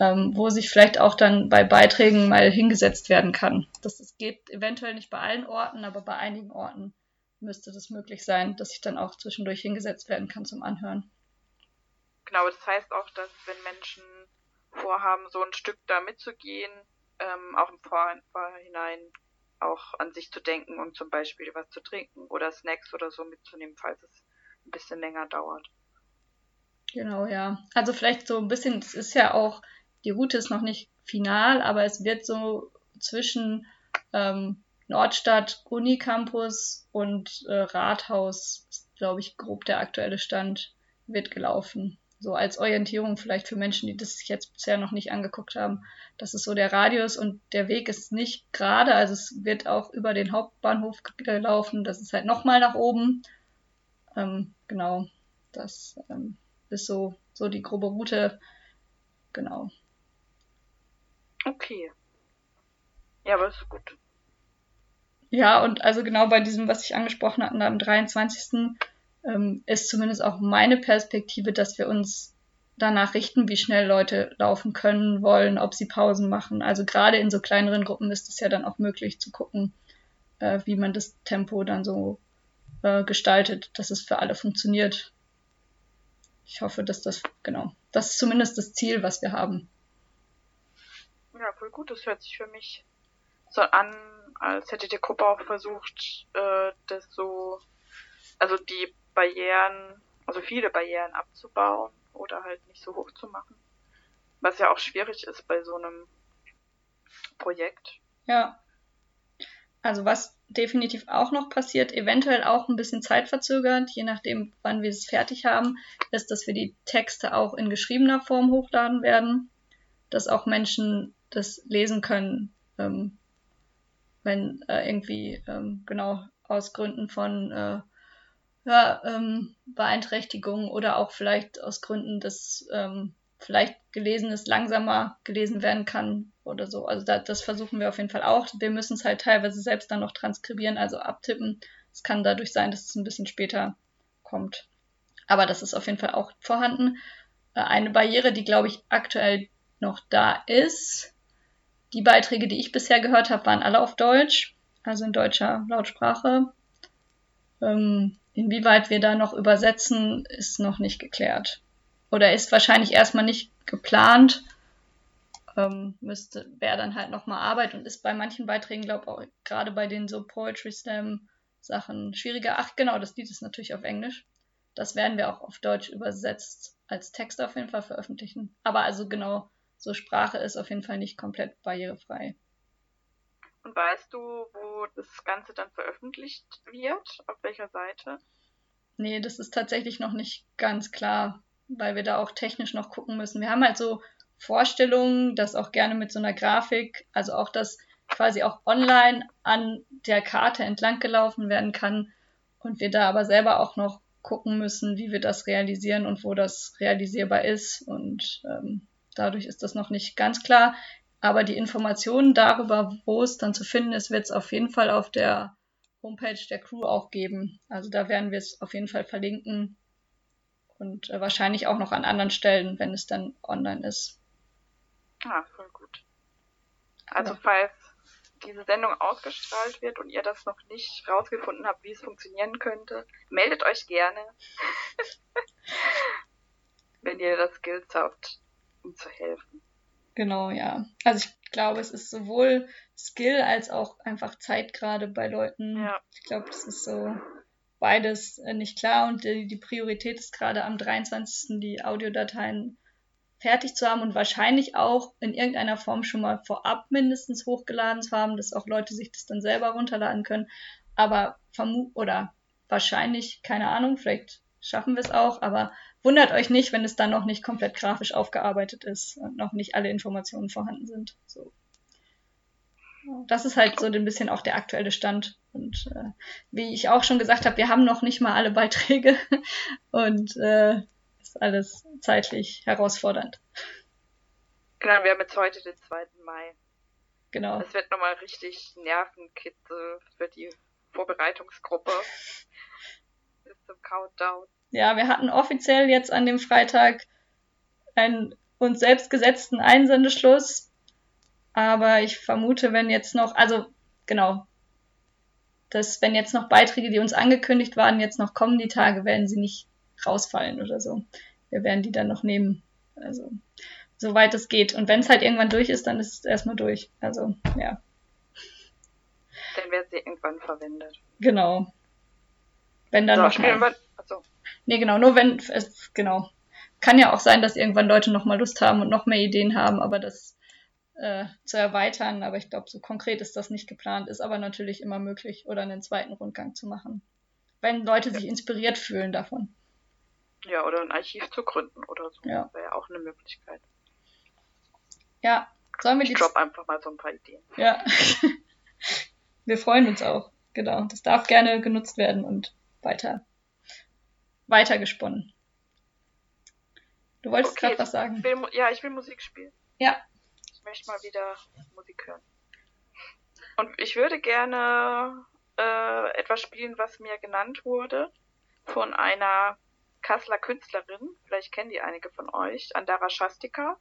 ähm, wo sich vielleicht auch dann bei Beiträgen mal hingesetzt werden kann. Das, das geht eventuell nicht bei allen Orten, aber bei einigen Orten müsste das möglich sein, dass sich dann auch zwischendurch hingesetzt werden kann zum Anhören. Genau, das heißt auch, dass wenn Menschen vorhaben, so ein Stück da mitzugehen, ähm, auch im Vorhinein auch an sich zu denken und zum Beispiel was zu trinken oder Snacks oder so mitzunehmen, falls es ein bisschen länger dauert. Genau, ja. Also vielleicht so ein bisschen, es ist ja auch die Route ist noch nicht final, aber es wird so zwischen ähm, Nordstadt, Unicampus und äh, Rathaus, glaube ich, grob der aktuelle Stand, wird gelaufen. So als Orientierung vielleicht für Menschen, die das sich jetzt bisher noch nicht angeguckt haben. Das ist so der Radius und der Weg ist nicht gerade, also es wird auch über den Hauptbahnhof gelaufen. Das ist halt nochmal nach oben. Ähm, genau, das ähm, ist so, so die grobe Route. Genau. Okay. Ja, aber das ist gut. Ja, und also genau bei diesem, was ich angesprochen hatte, am 23. Ähm, ist zumindest auch meine Perspektive, dass wir uns danach richten, wie schnell Leute laufen können, wollen, ob sie Pausen machen. Also gerade in so kleineren Gruppen ist es ja dann auch möglich zu gucken, äh, wie man das Tempo dann so äh, gestaltet, dass es für alle funktioniert. Ich hoffe, dass das, genau, das ist zumindest das Ziel, was wir haben. Ja, voll gut. Das hört sich für mich so an, als hätte die Gruppe auch versucht, äh, das so, also die Barrieren, also viele Barrieren abzubauen oder halt nicht so hoch zu machen. Was ja auch schwierig ist bei so einem Projekt. Ja. Also was definitiv auch noch passiert, eventuell auch ein bisschen zeitverzögert, je nachdem, wann wir es fertig haben, ist, dass wir die Texte auch in geschriebener Form hochladen werden, dass auch Menschen das lesen können, ähm, wenn äh, irgendwie ähm, genau aus Gründen von äh, ja, ähm, Beeinträchtigungen oder auch vielleicht aus Gründen, dass ähm, vielleicht Gelesenes langsamer gelesen werden kann oder so. Also da, das versuchen wir auf jeden Fall auch. Wir müssen es halt teilweise selbst dann noch transkribieren, also abtippen. Es kann dadurch sein, dass es ein bisschen später kommt. Aber das ist auf jeden Fall auch vorhanden. Äh, eine Barriere, die, glaube ich, aktuell noch da ist, die Beiträge, die ich bisher gehört habe, waren alle auf Deutsch, also in deutscher Lautsprache. Ähm, inwieweit wir da noch übersetzen, ist noch nicht geklärt. Oder ist wahrscheinlich erstmal nicht geplant. Ähm, müsste, wäre dann halt nochmal Arbeit und ist bei manchen Beiträgen, glaube ich, auch gerade bei den so Poetry Slam Sachen schwieriger. Ach genau, das Lied ist natürlich auf Englisch. Das werden wir auch auf Deutsch übersetzt als Text auf jeden Fall veröffentlichen. Aber also genau, so Sprache ist auf jeden Fall nicht komplett barrierefrei. Und weißt du, wo das Ganze dann veröffentlicht wird? Auf welcher Seite? Nee, das ist tatsächlich noch nicht ganz klar, weil wir da auch technisch noch gucken müssen. Wir haben halt so Vorstellungen, dass auch gerne mit so einer Grafik, also auch das quasi auch online an der Karte entlang gelaufen werden kann und wir da aber selber auch noch gucken müssen, wie wir das realisieren und wo das realisierbar ist und ähm, Dadurch ist das noch nicht ganz klar. Aber die Informationen darüber, wo es dann zu finden ist, wird es auf jeden Fall auf der Homepage der Crew auch geben. Also da werden wir es auf jeden Fall verlinken. Und äh, wahrscheinlich auch noch an anderen Stellen, wenn es dann online ist. Ah, voll gut. Also ja. falls diese Sendung ausgestrahlt wird und ihr das noch nicht rausgefunden habt, wie es funktionieren könnte, meldet euch gerne, wenn ihr das Skills habt, um zu helfen. Genau, ja. Also ich glaube, es ist sowohl Skill als auch einfach Zeit gerade bei Leuten. Ja. Ich glaube, das ist so beides äh, nicht klar und die, die Priorität ist gerade am 23. die Audiodateien fertig zu haben und wahrscheinlich auch in irgendeiner Form schon mal vorab mindestens hochgeladen zu haben, dass auch Leute sich das dann selber runterladen können. Aber vermut oder wahrscheinlich, keine Ahnung, vielleicht schaffen wir es auch, aber wundert euch nicht, wenn es dann noch nicht komplett grafisch aufgearbeitet ist und noch nicht alle Informationen vorhanden sind. So. Das ist halt so ein bisschen auch der aktuelle Stand. Und äh, wie ich auch schon gesagt habe, wir haben noch nicht mal alle Beiträge und äh, ist alles zeitlich herausfordernd. Genau, wir haben jetzt heute den 2. Mai. Genau. Das wird nochmal richtig Nervenkitzel für die Vorbereitungsgruppe bis zum Countdown. Ja, wir hatten offiziell jetzt an dem Freitag einen uns selbst gesetzten Einsendeschluss. Aber ich vermute, wenn jetzt noch, also genau, dass wenn jetzt noch Beiträge, die uns angekündigt waren, jetzt noch kommen die Tage, werden sie nicht rausfallen oder so. Wir werden die dann noch nehmen. Also, soweit es geht. Und wenn es halt irgendwann durch ist, dann ist es erstmal durch. Also, ja. Dann werden sie irgendwann verwendet. Genau. Wenn dann so, noch mal. Nee, genau, nur wenn es, genau. Kann ja auch sein, dass irgendwann Leute noch mal Lust haben und noch mehr Ideen haben, aber das äh, zu erweitern. Aber ich glaube, so konkret ist das nicht geplant, ist aber natürlich immer möglich, oder einen zweiten Rundgang zu machen. Wenn Leute ja. sich inspiriert fühlen davon. Ja, oder ein Archiv zu gründen oder so. Ja. Wäre ja auch eine Möglichkeit. Ja, sollen wir die. Ich drop einfach mal so ein paar Ideen. Ja. wir freuen uns auch. Genau. Das darf gerne genutzt werden und weiter, weiter gesponnen. Du wolltest okay, gerade was sagen. Will, ja, ich will Musik spielen. Ja. Ich möchte mal wieder Musik hören. Und ich würde gerne äh, etwas spielen, was mir genannt wurde von einer Kasseler Künstlerin, vielleicht kennen die einige von euch, Andara Shastika.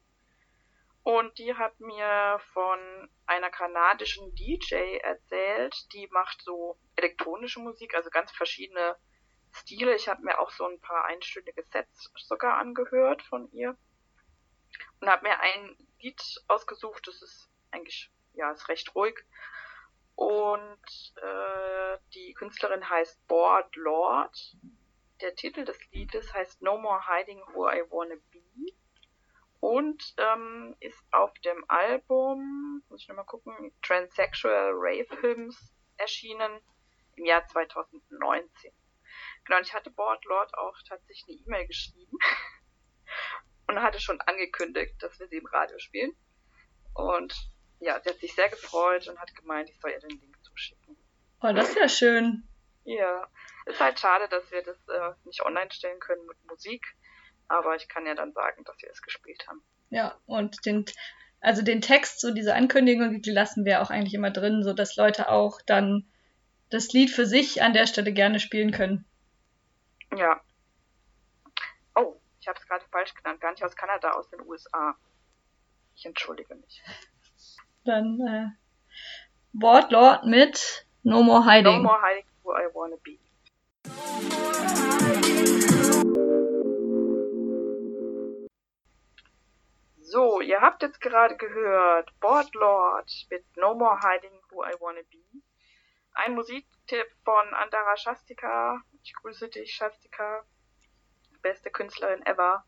Und die hat mir von einer kanadischen DJ erzählt, die macht so elektronische Musik, also ganz verschiedene Stile. Ich habe mir auch so ein paar einstündige Sets sogar angehört von ihr und habe mir ein Lied ausgesucht. Das ist eigentlich, ja, ist recht ruhig. Und äh, die Künstlerin heißt Board Lord der Titel des Liedes heißt No More Hiding Who I Wanna Be und ähm, ist auf dem Album, muss ich nochmal gucken, Transsexual Rave Hymns erschienen im Jahr 2019. Genau, und ich hatte Board Lord auch tatsächlich eine E-Mail geschrieben und hatte schon angekündigt, dass wir sie im Radio spielen. Und ja, sie hat sich sehr gefreut und hat gemeint, ich soll ihr den Link zuschicken. Oh, das ist ja schön. Ja, ist halt schade, dass wir das äh, nicht online stellen können mit Musik, aber ich kann ja dann sagen, dass wir es gespielt haben. Ja, und den, also den Text, so diese Ankündigung, die lassen wir auch eigentlich immer drin, so dass Leute auch dann das Lied für sich an der Stelle gerne spielen können. Ja. Oh, ich habe es gerade falsch genannt, gar nicht aus Kanada, aus den USA. Ich entschuldige mich. Dann äh, Wortlord mit No More Hiding. No More Hiding who I wanna be. So, ihr habt jetzt gerade gehört Boardlord mit No More Hiding Who I Wanna Be. Ein Musiktipp von Andara Shastika. Ich grüße dich, Shastika. Beste Künstlerin ever.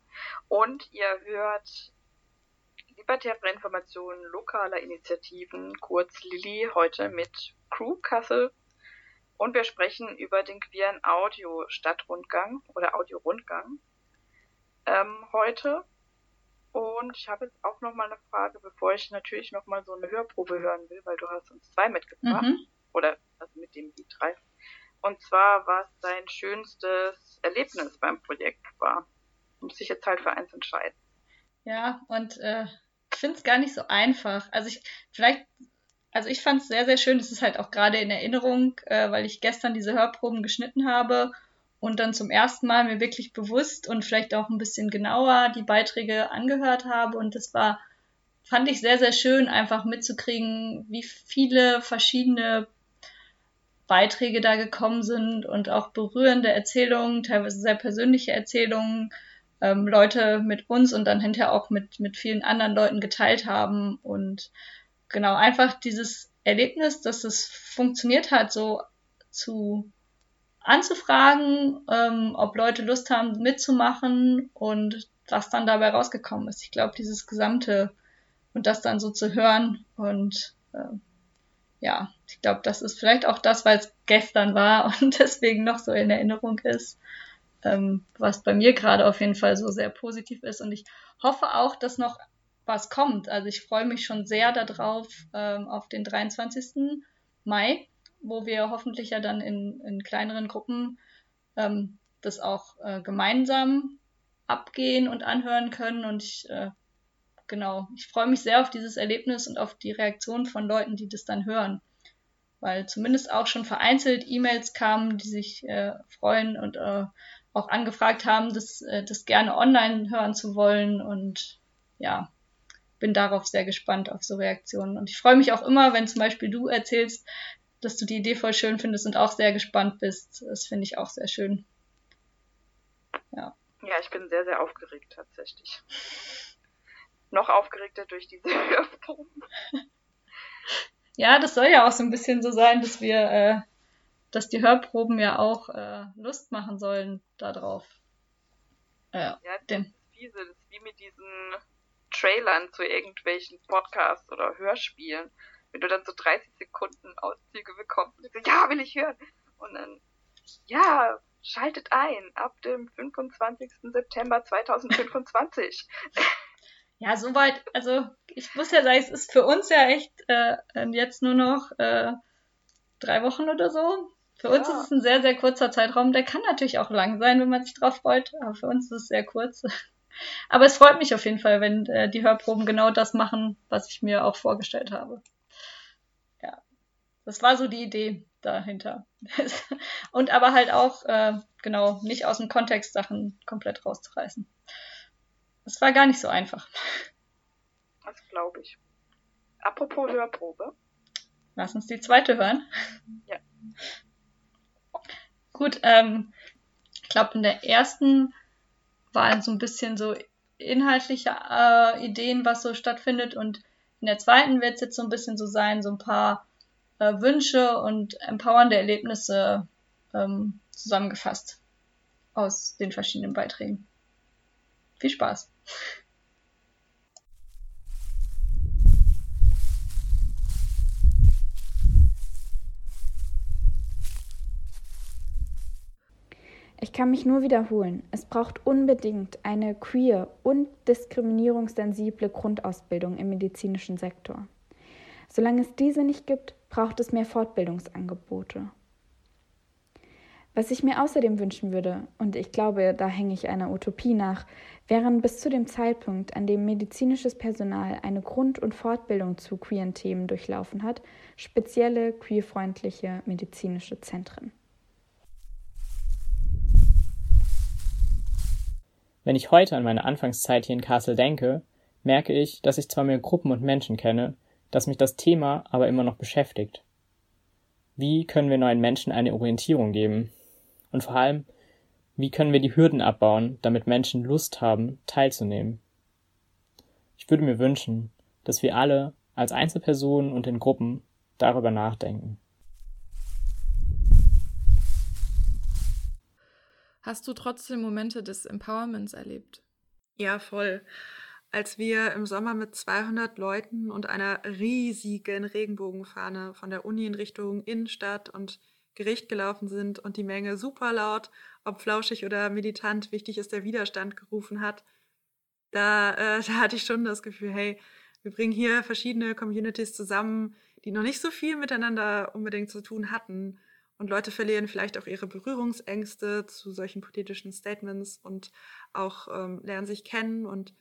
Und ihr hört libertäre Informationen lokaler Initiativen, kurz Lilly, heute mit Crew Kassel und wir sprechen über den queeren Audio-Stadtrundgang oder Audio-Rundgang ähm, heute. Und ich habe jetzt auch noch mal eine Frage, bevor ich natürlich noch mal so eine Hörprobe hören will, weil du hast uns zwei mitgebracht. Mhm. Oder also mit dem Lied drei. Und zwar, was dein schönstes Erlebnis beim Projekt war. Du musst dich jetzt halt für eins entscheiden. Ja, und äh, ich finde es gar nicht so einfach. Also ich, vielleicht also ich fand es sehr, sehr schön. Es ist halt auch gerade in Erinnerung, äh, weil ich gestern diese Hörproben geschnitten habe und dann zum ersten Mal mir wirklich bewusst und vielleicht auch ein bisschen genauer die Beiträge angehört habe. Und das war, fand ich sehr, sehr schön, einfach mitzukriegen, wie viele verschiedene Beiträge da gekommen sind und auch berührende Erzählungen, teilweise sehr persönliche Erzählungen, ähm, Leute mit uns und dann hinterher auch mit, mit vielen anderen Leuten geteilt haben. Und genau, einfach dieses Erlebnis, dass es funktioniert hat, so zu anzufragen, ähm, ob Leute Lust haben mitzumachen und was dann dabei rausgekommen ist. Ich glaube, dieses gesamte und das dann so zu hören und äh, ja, ich glaube, das ist vielleicht auch das, weil es gestern war und deswegen noch so in Erinnerung ist, ähm, was bei mir gerade auf jeden Fall so sehr positiv ist. Und ich hoffe auch, dass noch was kommt. Also ich freue mich schon sehr darauf, ähm, auf den 23. Mai, wo wir hoffentlich ja dann in, in kleineren Gruppen ähm, das auch äh, gemeinsam abgehen und anhören können. Und ich, äh, genau, ich freue mich sehr auf dieses Erlebnis und auf die Reaktion von Leuten, die das dann hören. Weil zumindest auch schon vereinzelt E-Mails kamen, die sich äh, freuen und äh, auch angefragt haben, das, äh, das gerne online hören zu wollen. Und ja, bin darauf sehr gespannt auf so Reaktionen. Und ich freue mich auch immer, wenn zum Beispiel du erzählst, dass du die Idee voll schön findest und auch sehr gespannt bist. Das finde ich auch sehr schön. Ja. Ja, ich bin sehr, sehr aufgeregt tatsächlich. Noch aufgeregter durch diese Hörproben. Ja, das soll ja auch so ein bisschen so sein, dass wir, äh, dass die Hörproben ja auch äh, Lust machen sollen darauf. Äh, ja, das den. ist fiese. Das ist wie mit diesen Trailern zu irgendwelchen Podcasts oder Hörspielen wenn du dann so 30 Sekunden Auszüge bekommst, und so, ja, will ich hören. Und dann, ja, schaltet ein ab dem 25. September 2025. Ja, soweit, also ich muss ja sagen, es ist für uns ja echt äh, jetzt nur noch äh, drei Wochen oder so. Für uns ja. ist es ein sehr, sehr kurzer Zeitraum. Der kann natürlich auch lang sein, wenn man sich drauf freut, aber für uns ist es sehr kurz. Aber es freut mich auf jeden Fall, wenn äh, die Hörproben genau das machen, was ich mir auch vorgestellt habe. Das war so die Idee dahinter. und aber halt auch, äh, genau, nicht aus dem Kontext Sachen komplett rauszureißen. Das war gar nicht so einfach. Das glaube ich. Apropos Hörprobe. Lass uns die zweite hören. Ja. Gut, ähm, ich glaube, in der ersten waren so ein bisschen so inhaltliche äh, Ideen, was so stattfindet. Und in der zweiten wird es jetzt so ein bisschen so sein, so ein paar äh, Wünsche und empowernde Erlebnisse ähm, zusammengefasst aus den verschiedenen Beiträgen. Viel Spaß! Ich kann mich nur wiederholen. Es braucht unbedingt eine queer und diskriminierungssensible Grundausbildung im medizinischen Sektor. Solange es diese nicht gibt, braucht es mehr Fortbildungsangebote. Was ich mir außerdem wünschen würde, und ich glaube, da hänge ich einer Utopie nach, wären bis zu dem Zeitpunkt, an dem medizinisches Personal eine Grund- und Fortbildung zu queeren Themen durchlaufen hat, spezielle queerfreundliche medizinische Zentren. Wenn ich heute an meine Anfangszeit hier in Kassel denke, merke ich, dass ich zwar mehr Gruppen und Menschen kenne, dass mich das Thema aber immer noch beschäftigt. Wie können wir neuen Menschen eine Orientierung geben? Und vor allem, wie können wir die Hürden abbauen, damit Menschen Lust haben, teilzunehmen? Ich würde mir wünschen, dass wir alle als Einzelpersonen und in Gruppen darüber nachdenken. Hast du trotzdem Momente des Empowerments erlebt? Ja, voll als wir im Sommer mit 200 Leuten und einer riesigen Regenbogenfahne von der Uni in Richtung Innenstadt und Gericht gelaufen sind und die Menge super laut, ob flauschig oder meditant, wichtig ist der Widerstand gerufen hat, da, äh, da hatte ich schon das Gefühl, hey, wir bringen hier verschiedene Communities zusammen, die noch nicht so viel miteinander unbedingt zu tun hatten. Und Leute verlieren vielleicht auch ihre Berührungsängste zu solchen politischen Statements und auch ähm, lernen sich kennen und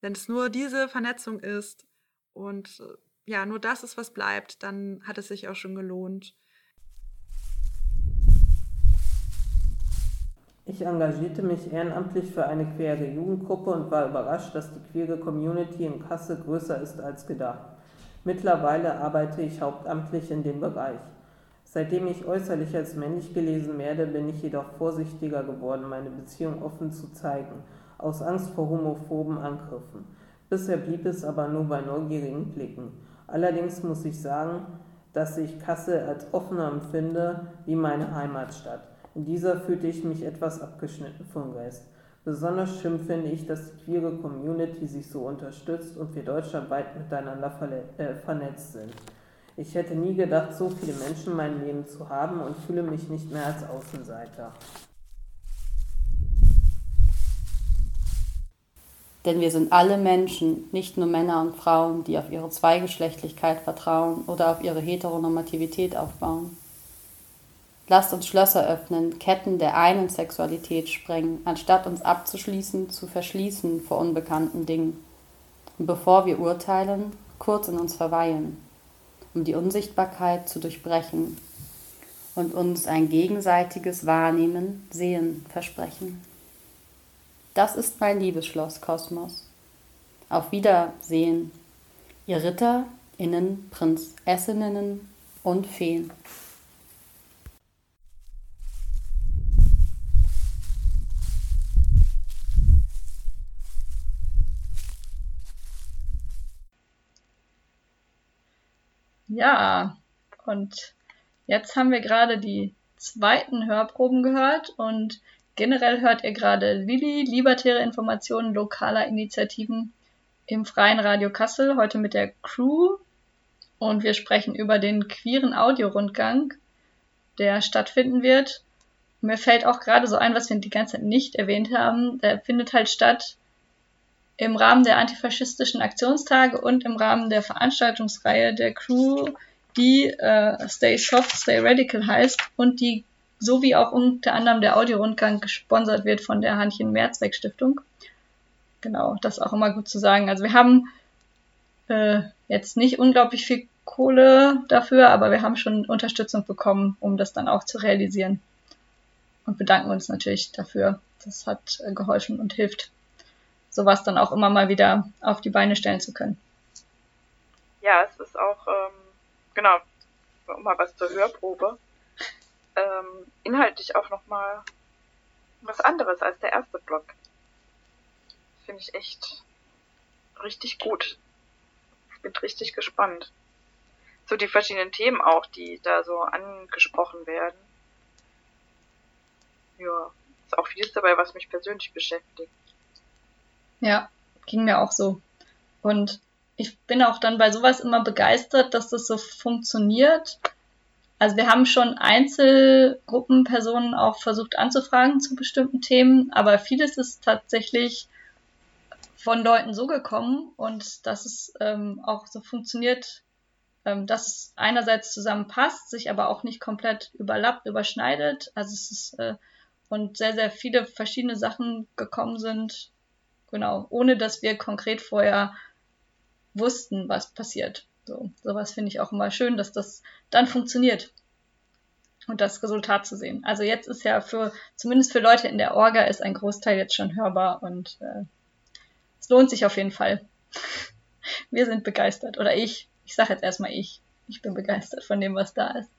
wenn es nur diese Vernetzung ist und äh, ja, nur das ist, was bleibt, dann hat es sich auch schon gelohnt. Ich engagierte mich ehrenamtlich für eine queere Jugendgruppe und war überrascht, dass die queere Community in Kassel größer ist als gedacht. Mittlerweile arbeite ich hauptamtlich in dem Bereich. Seitdem ich äußerlich als männlich gelesen werde, bin ich jedoch vorsichtiger geworden, meine Beziehung offen zu zeigen, aus Angst vor homophoben Angriffen. Bisher blieb es aber nur bei neugierigen Blicken. Allerdings muss ich sagen, dass ich Kassel als offener empfinde wie meine Heimatstadt. In dieser fühlte ich mich etwas abgeschnitten vom Rest. Besonders schlimm finde ich, dass die queere Community sich so unterstützt und wir deutschlandweit miteinander äh, vernetzt sind. Ich hätte nie gedacht, so viele Menschen in meinem Leben zu haben und fühle mich nicht mehr als Außenseiter. Denn wir sind alle Menschen, nicht nur Männer und Frauen, die auf ihre Zweigeschlechtlichkeit vertrauen oder auf ihre Heteronormativität aufbauen. Lasst uns Schlösser öffnen, Ketten der einen Sexualität sprengen, anstatt uns abzuschließen, zu verschließen vor unbekannten Dingen. Und bevor wir urteilen, kurz in uns verweilen, um die Unsichtbarkeit zu durchbrechen und uns ein gegenseitiges Wahrnehmen, Sehen versprechen. Das ist mein Liebesschloss Kosmos. Auf Wiedersehen, ihr Ritter, Innen, Prinzessinnen und Feen. Ja, und jetzt haben wir gerade die zweiten Hörproben gehört und generell hört ihr gerade Lilly, libertäre Informationen lokaler Initiativen im Freien Radio Kassel, heute mit der Crew. Und wir sprechen über den queeren Audiorundgang, der stattfinden wird. Mir fällt auch gerade so ein, was wir die ganze Zeit nicht erwähnt haben. Der findet halt statt im Rahmen der antifaschistischen Aktionstage und im Rahmen der Veranstaltungsreihe der Crew, die äh, Stay Soft, Stay Radical heißt und die so wie auch unter anderem der Audiorundgang gesponsert wird von der Hanchen Mehrzweck Stiftung. Genau, das auch immer gut zu sagen. Also wir haben äh, jetzt nicht unglaublich viel Kohle dafür, aber wir haben schon Unterstützung bekommen, um das dann auch zu realisieren. Und bedanken uns natürlich dafür. Das hat äh, geholfen und hilft sowas dann auch immer mal wieder auf die Beine stellen zu können. Ja, es ist auch, ähm, genau, mal was zur Hörprobe. Ähm, inhaltlich auch nochmal was anderes als der erste Block. Finde ich echt richtig gut. Ich bin richtig gespannt. So die verschiedenen Themen auch, die da so angesprochen werden. Ja, ist auch vieles dabei, was mich persönlich beschäftigt. Ja, ging mir auch so. Und ich bin auch dann bei sowas immer begeistert, dass das so funktioniert. Also wir haben schon Einzelgruppenpersonen auch versucht anzufragen zu bestimmten Themen, aber vieles ist tatsächlich von Leuten so gekommen und dass es ähm, auch so funktioniert, ähm, dass es einerseits zusammenpasst, sich aber auch nicht komplett überlappt, überschneidet. Also es ist äh, und sehr, sehr viele verschiedene Sachen gekommen sind, Genau, ohne dass wir konkret vorher wussten, was passiert. So, sowas finde ich auch immer schön, dass das dann funktioniert und das Resultat zu sehen. Also jetzt ist ja für, zumindest für Leute in der Orga, ist ein Großteil jetzt schon hörbar und äh, es lohnt sich auf jeden Fall. Wir sind begeistert. Oder ich. Ich sage jetzt erstmal ich. Ich bin begeistert von dem, was da ist.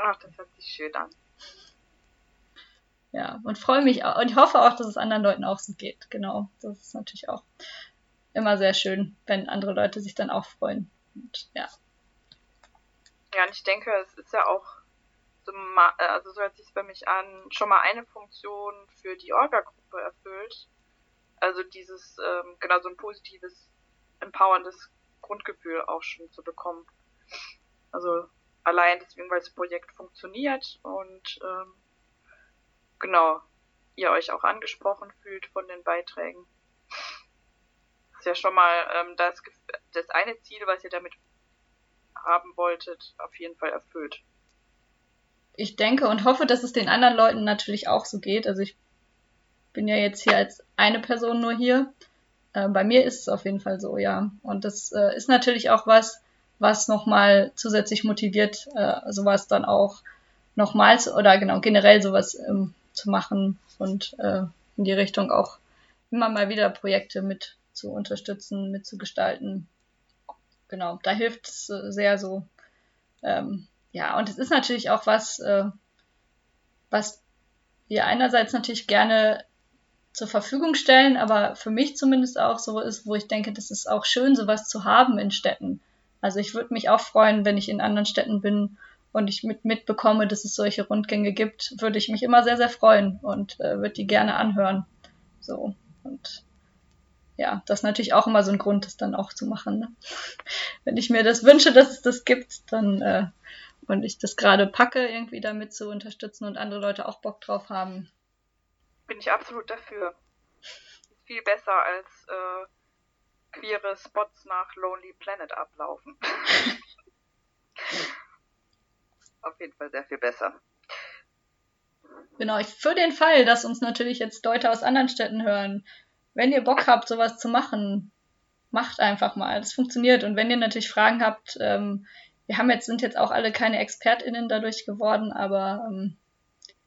Ach, das hört sich schön an. Ja, und freue mich auch, und ich hoffe auch, dass es anderen Leuten auch so geht. Genau. Das ist natürlich auch immer sehr schön, wenn andere Leute sich dann auch freuen. Und, ja. Ja, und ich denke, es ist ja auch so, also so hört sich bei mich an, schon mal eine Funktion für die Orga-Gruppe erfüllt. Also dieses, ähm, genau, so ein positives, empowerndes Grundgefühl auch schon zu bekommen. Also allein deswegen, weil das Projekt funktioniert und ähm, genau, ihr euch auch angesprochen fühlt von den Beiträgen. Das ist ja schon mal ähm, das, das eine Ziel, was ihr damit haben wolltet, auf jeden Fall erfüllt. Ich denke und hoffe, dass es den anderen Leuten natürlich auch so geht. Also ich bin ja jetzt hier als eine Person nur hier. Äh, bei mir ist es auf jeden Fall so, ja. Und das äh, ist natürlich auch was, was nochmal zusätzlich motiviert, äh, sowas dann auch nochmals oder genau generell sowas ähm, zu machen und äh, in die Richtung auch immer mal wieder Projekte mit zu unterstützen, mitzugestalten. Genau, da hilft es äh, sehr so. Ähm, ja, und es ist natürlich auch was, äh, was wir einerseits natürlich gerne zur Verfügung stellen, aber für mich zumindest auch so ist, wo ich denke, das ist auch schön, sowas zu haben in Städten. Also ich würde mich auch freuen, wenn ich in anderen Städten bin und ich mit, mitbekomme, dass es solche Rundgänge gibt, würde ich mich immer sehr, sehr freuen und äh, würde die gerne anhören. So. Und ja, das ist natürlich auch immer so ein Grund, das dann auch zu machen. Ne? Wenn ich mir das wünsche, dass es das gibt, dann äh, und ich das gerade packe, irgendwie damit zu unterstützen und andere Leute auch Bock drauf haben. Bin ich absolut dafür. Ist viel besser als äh, queere Spots nach Lonely Planet ablaufen. Auf jeden Fall sehr viel besser. Genau, ich, für den Fall, dass uns natürlich jetzt Leute aus anderen Städten hören, wenn ihr Bock habt, sowas zu machen, macht einfach mal. Das funktioniert. Und wenn ihr natürlich Fragen habt, ähm, wir haben jetzt, sind jetzt auch alle keine ExpertInnen dadurch geworden, aber ähm,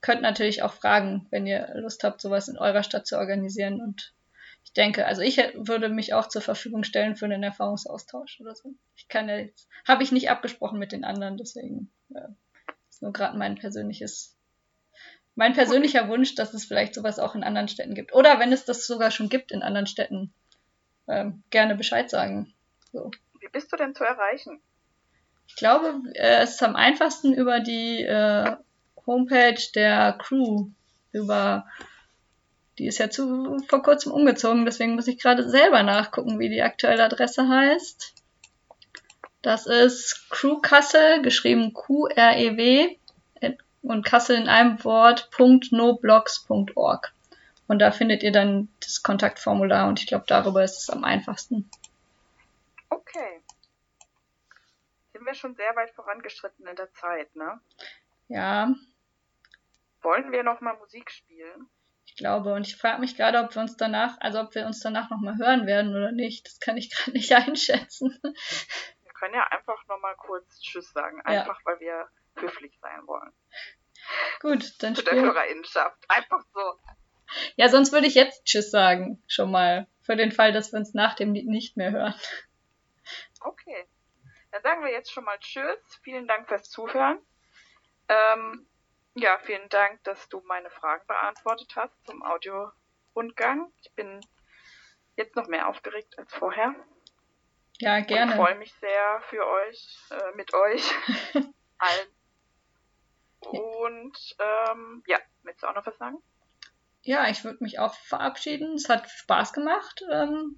könnt natürlich auch fragen, wenn ihr Lust habt, sowas in eurer Stadt zu organisieren. Und ich denke, also ich würde mich auch zur Verfügung stellen für einen Erfahrungsaustausch oder so. Ich kann ja jetzt, habe ich nicht abgesprochen mit den anderen, deswegen äh, ist nur gerade mein persönliches mein persönlicher Wunsch, dass es vielleicht sowas auch in anderen Städten gibt. Oder wenn es das sogar schon gibt in anderen Städten, ähm, gerne Bescheid sagen. So. Wie bist du denn zu erreichen? Ich glaube, äh, es ist am einfachsten über die äh, Homepage der Crew. Über die ist ja zu, vor kurzem umgezogen, deswegen muss ich gerade selber nachgucken, wie die aktuelle Adresse heißt. Das ist Crew Kassel, geschrieben Q-R-E-W und Kassel in einem Wort .noblogs.org. Und da findet ihr dann das Kontaktformular und ich glaube, darüber ist es am einfachsten. Okay. Sind wir schon sehr weit vorangeschritten in der Zeit, ne? Ja. Wollen wir noch mal Musik spielen? Ich glaube, und ich frage mich gerade, ob wir uns danach, also ob wir uns danach noch mal hören werden oder nicht. Das kann ich gerade nicht einschätzen. Wir können ja einfach noch mal kurz Tschüss sagen, einfach ja. weil wir höflich sein wollen. Gut, dann Zu der Hörerinnenschaft. Einfach so. Ja, sonst würde ich jetzt Tschüss sagen, schon mal. Für den Fall, dass wir uns nach dem Lied nicht mehr hören. Okay. Dann sagen wir jetzt schon mal Tschüss. Vielen Dank fürs Zuhören. Ähm, ja, vielen Dank, dass du meine Fragen beantwortet hast zum Audio-Rundgang. Ich bin jetzt noch mehr aufgeregt als vorher. Ja, gerne. Ich freue mich sehr für euch, äh, mit euch allen und ähm, ja, willst du auch noch was sagen? Ja, ich würde mich auch verabschieden. Es hat Spaß gemacht. Ähm,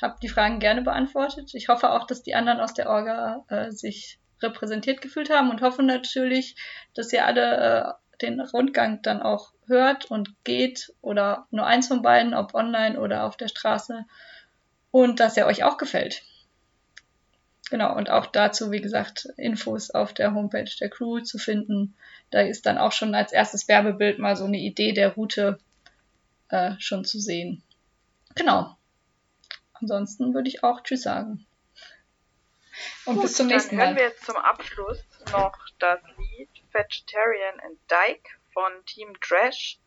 habe die Fragen gerne beantwortet. Ich hoffe auch, dass die anderen aus der Orga äh, sich repräsentiert gefühlt haben und hoffe natürlich, dass ihr alle äh, den Rundgang dann auch hört und geht oder nur eins von beiden, ob online oder auf der Straße und dass er euch auch gefällt. Genau, und auch dazu, wie gesagt, Infos auf der Homepage der Crew zu finden. Da ist dann auch schon als erstes Werbebild mal so eine Idee der Route äh, schon zu sehen. Genau. Ansonsten würde ich auch Tschüss sagen. Und Gut, bis zum nächsten Mal. Dann hören wir jetzt zum Abschluss noch das Lied Vegetarian and Dyke von Team Trash,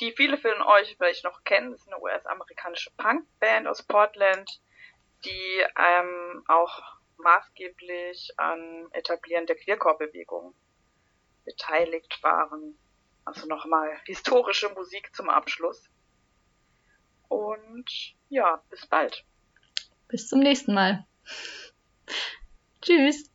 die viele von euch vielleicht noch kennen. Das ist eine US-amerikanische Punkband aus Portland, die ähm, auch maßgeblich an Etablieren der Queercore-Bewegung beteiligt waren. Also nochmal historische Musik zum Abschluss. Und ja, bis bald. Bis zum nächsten Mal. Tschüss.